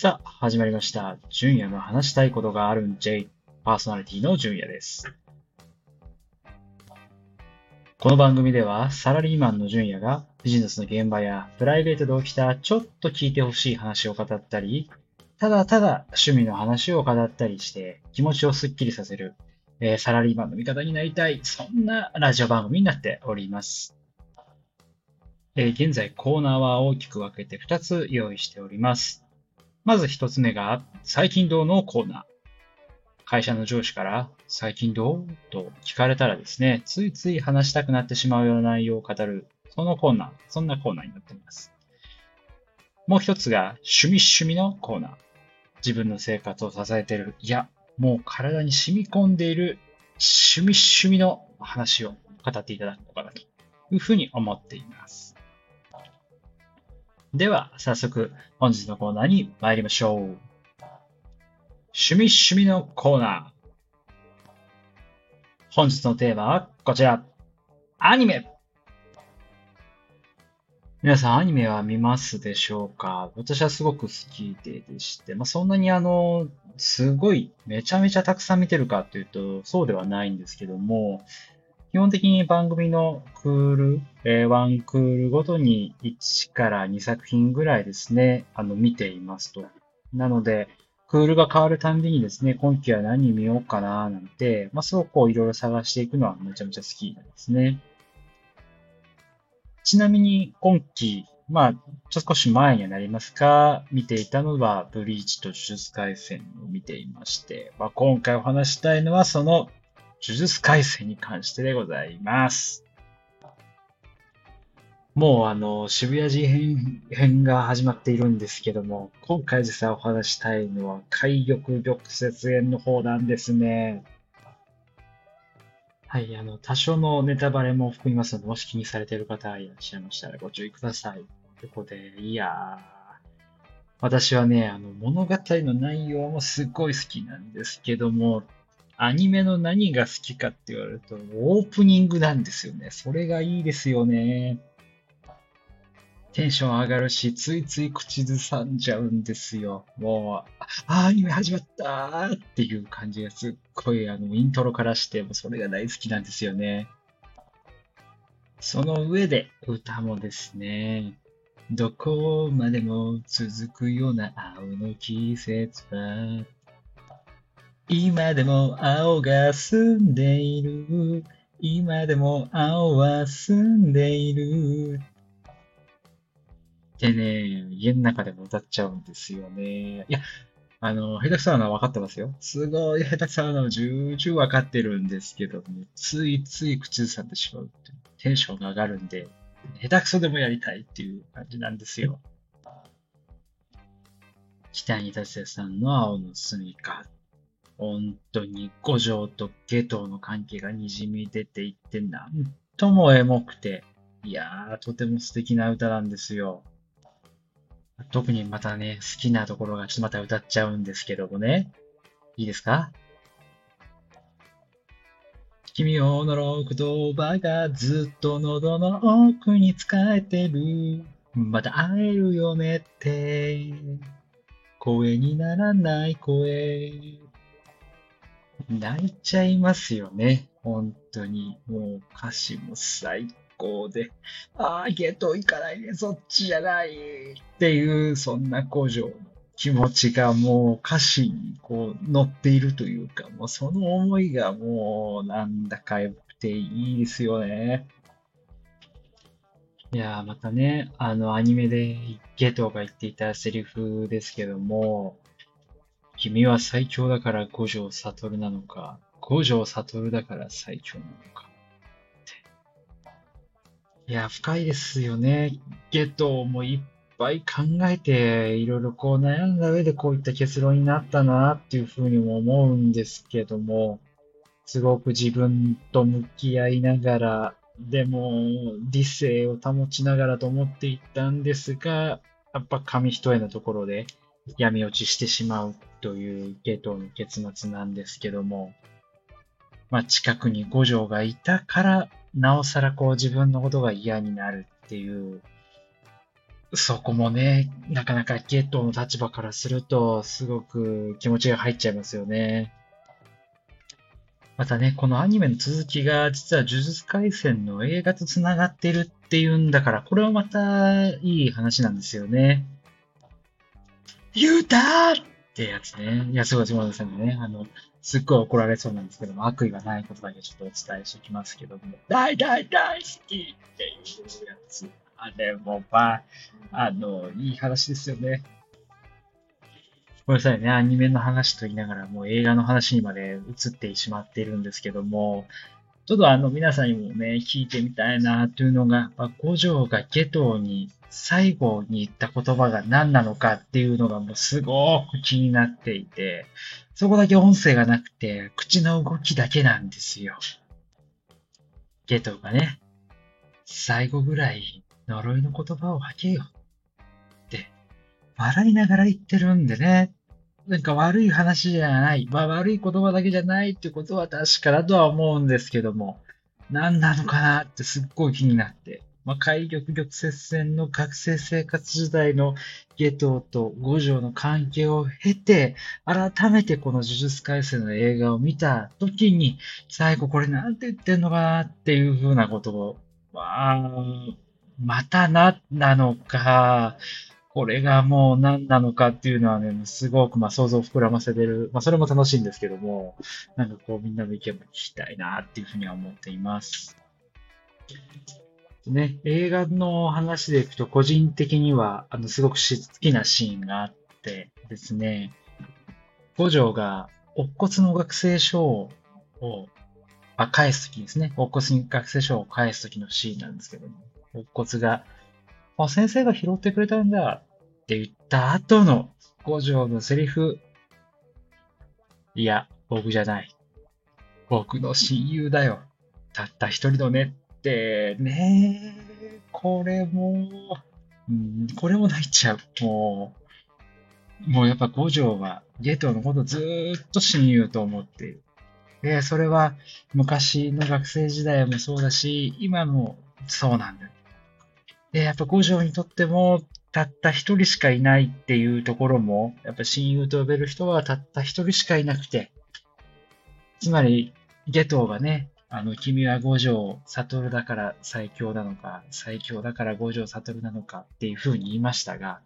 さあ、始まりました。純也の話したいことがあるん J、パーソナリティの純也です。この番組では、サラリーマンの純也がビジネスの現場やプライベートで起きたちょっと聞いてほしい話を語ったり、ただただ趣味の話を語ったりして気持ちをスッキリさせる、えーサラリーマンの味方になりたい、そんなラジオ番組になっております。えー現在コーナーは大きく分けて2つ用意しております。まず1つ目が、最近どうのコーナー。会社の上司から、最近どう？と聞かれたらですね、ついつい話したくなってしまうような内容を語る、そのコーナー、そんなコーナーになっています。もう一つが、趣味趣味のコーナー。自分の生活を支えている、いや、もう体に染み込んでいる趣味趣味の話を語っていただこうかなというふうに思っています。では、早速、本日のコーナーに参りましょう。趣味趣味のコーナー。本日のテーマはこちら。アニメ皆さんアニメは見ますでしょうか？私はすごく好きででして、まあ、そんなにあの、すごいめちゃめちゃたくさん見てるかというと、そうではないんですけども、基本的に番組のクール、えーワンクールごとに1から2作品ぐらいですね、あの、見ていますと。なので、クールが変わるたんびにですね、今期は何見ようかななんて、まあ、すごくこういろいろ探していくのはめちゃめちゃ好きなんですね。ちなみに今期、まあ、ちょっと少し前にはなりますが、見ていたのは、ブリーチと呪術廻戦を見ていまして、まあ、今回お話したいのは、その、呪術廻戦に関してでございます。もうあの、渋谷事変編が始まっているんですけども、今回実際お話したいのは、海玉玉雪園の方なんですね。はい、あの、多少のネタバレも含みますので、もし気にされている方いらっしゃいましたらご注意ください。ということで、いやー、私はね、あの、物語の内容もすごい好きなんですけども、アニメの何が好きかって言われると、オープニングなんですよね。それがいいですよね。テンション上がるし、ついつい口ずさんじゃうんですよ。もう、あ、アニメ始まったーっていう感じがすっごい、あの、イントロからして、もそれが大好きなんですよね。その上で、歌もですね、どこまでも続くような青の季節は、今でも青が澄んでいる。今でも青は澄んでいる。ってね、家の中でも歌っちゃうんですよね。いや、あの、下手くそなのは分かってますよ。すごい下手くそなのは重々分かってるんですけども、ついつい口ずさんでしまうっていうテンションが上がるんで、下手くそでもやりたいっていう感じなんですよ。北に達也さんの青の住みか。本当に五条と下等の関係が滲み出ていって、なんともエモくて、いやー、とても素敵な歌なんですよ。特にまたね、好きなところがちょっとまた歌っちゃうんですけどもね。いいですか？君を呪う言葉がずっと喉の奥に使えてる。また会えるよねって。声にならない声。泣いちゃいますよね。本当に。もう歌詞も最高で。ああ、ゲット行かないで、そっちじゃない。っていう、そんな工場の気持ちがもう歌詞にこう乗っているというか、もうその思いがもうなんだかよくていいですよね。いや、またね、あのアニメでゲトが言っていたセリフですけども、君は最強だから五条悟なのか、五条悟だから最強なのか。いや、深いですよね。ゲトもいっぱい考えて、いろいろこう悩んだ上でこういった結論になったなっていうふうにも思うんですけども、すごく自分と向き合いながら、でも理性を保ちながらと思っていったんですが、やっぱ紙一重のところで闇落ちしてしまうというゲトの結末なんですけども、まあ近くに五条がいたから、なおさらこう自分のことが嫌になるっていう、そこもね、なかなかゲットの立場からすると、すごく気持ちが入っちゃいますよね。またね、このアニメの続きが、実は呪術廻戦の映画と繋がってるっていうんだから、これはまたいい話なんですよね。言うたーってやつね。いや、すごい、すごいですね。あの、すっごい怒られそうなんですけども、悪意がないことだけちょっとお伝えしておきますけども、大大大好きっていうやつ。あれも、まあ、あの、いい話ですよね。ごめんなさいね、アニメの話と言いながら、もう映画の話にまで移ってしまっているんですけども、ちょっとあの、皆さんにもね、聞いてみたいなというのが、まあ、五条がゲトに最後に言った言葉が何なのかっていうのがもうすごく気になっていて、そこだけ音声がなくて、口の動きだけなんですよ。ゲトがね、最後ぐらい呪いの言葉を吐けよ。って、笑いながら言ってるんでね。なんか悪い話じゃない。まあ悪い言葉だけじゃないってことは確かだとは思うんですけども、何なのかなってすっごい気になって。まあ、海玉玉接戦の学生生活時代の下等と五条の関係を経て、改めてこの呪術改正の映画を見た時に、最後これなんて言ってんのかなっていうふうなことを、まあ、またな、なのか、これがもう何なのかっていうのはね、すごくまあ想像を膨らませてる。まあそれも楽しいんですけども、なんかこうみんなの意見も聞きたいなっていうふうには思っています。ね、映画の話でいくと、個人的には、あの、すごく好きなシーンがあってですね、五条が、乙骨の学生証を、あ、返すときですね。乙骨に学生証を返すときのシーンなんですけども、乙骨が、あ、先生が拾ってくれたんだって言った後の五条のセリフ。いや、僕じゃない。僕の親友だよ。たった一人のねってね、これも、うん、これも泣いちゃう。もう、もうやっぱ五条はゲトのことずっと親友と思っている。で、それは昔の学生時代もそうだし、今もそうなんだよ。で、やっぱ五条にとっても、たった一人しかいないっていうところも、やっぱ親友と呼べる人はたった一人しかいなくて、つまり、ゲトがね、あの、君は五条悟だから最強なのか、最強だから五条悟なのかっていう風に言いましたが、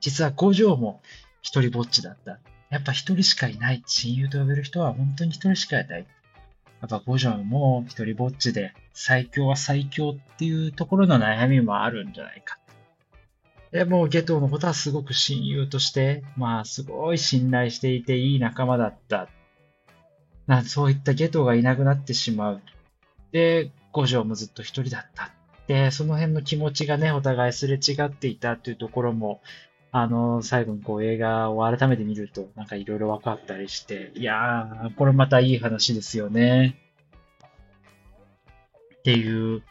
実は五条も一人ぼっちだった。やっぱ一人しかいない。親友と呼べる人は本当に一人しかいない。やっぱ五条も一人ぼっちで最強は最強っていうところの悩みもあるんじゃないか。でも、ゲトのことはすごく親友として、まあ、すごい信頼していていい仲間だったなそういったゲトがいなくなってしまう。で、五条もずっと一人だった。で、その辺の気持ちがね、お互いすれ違っていたっていうところも、あの、最後にこう映画を改めて見ると、なんかいろいろ分かったりして、いやー、これまたいい話ですよね。っていう、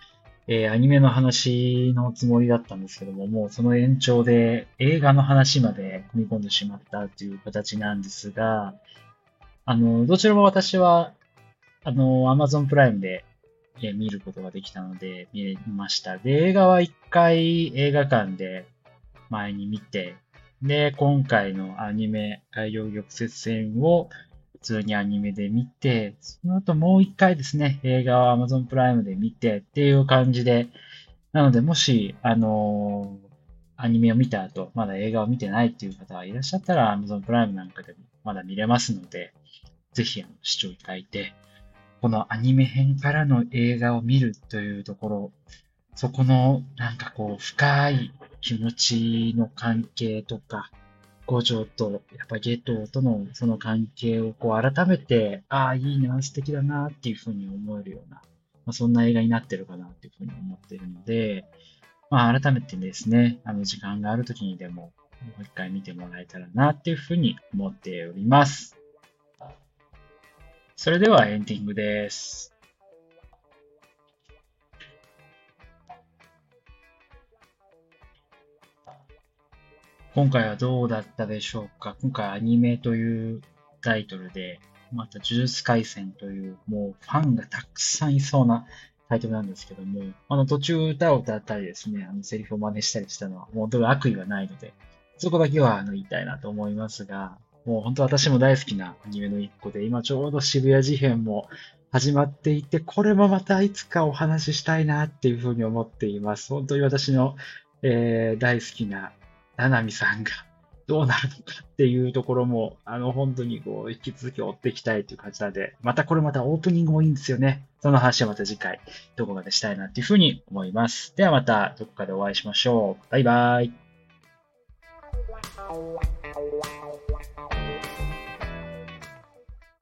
えー、アニメの話のつもりだったんですけども、もうその延長で映画の話まで組み込んでしまったという形なんですが、あの、どちらも私は、あの、Amazon プライムで、え見ることができたので、見ました。で、映画は一回映画館で前に見て、で、今回のアニメ、海洋玉折戦を通にアニメで見て、その後もう一回ですね、映画を Amazon プライムで見てっていう感じで、なので、もし、あのー、アニメを見た後、まだ映画を見てないっていう方がいらっしゃったら、Amazon プライムなんかでもまだ見れますので、ぜひあの視聴いただいて、このアニメ編からの映画を見るというところ、そこのなんかこう深い気持ちの関係とか、五条とやっぱゲトとのその関係をこう改めて、ああ、いいな、素敵だなっていうふうに思えるような、まあ、そんな映画になってるかなっていうふうに思ってるので、まあ改めてですね、あの時間がある時にでももう一回見てもらえたらなっていうふうに思っております。それではエンディングです。今回はどうだったでしょうか？今回アニメというタイトルで、また呪術廻戦というもうファンがたくさんいそうなタイトルなんですけども、あの途中歌を歌ったりですね、あのセリフを真似したりしたのは、もうどれ悪意はないので、そこだけはあの言いたいなと思いますが、もう本当私も大好きなアニメの一個で、今ちょうど渋谷事変も始まっていて、これもまたいつかお話ししたいなっていうふうに思っています。本当に私の、えー、大好きなななみさんが どうなるのかっていうところも、あの、本当にこう、引き続き追っていきたいという感じなんで、またこれまたオープニングもいいんですよね。その話はまた次回、どこかでしたいなっていうふうに思います。ではまたどこかでお会いしましょう。バイバーイ。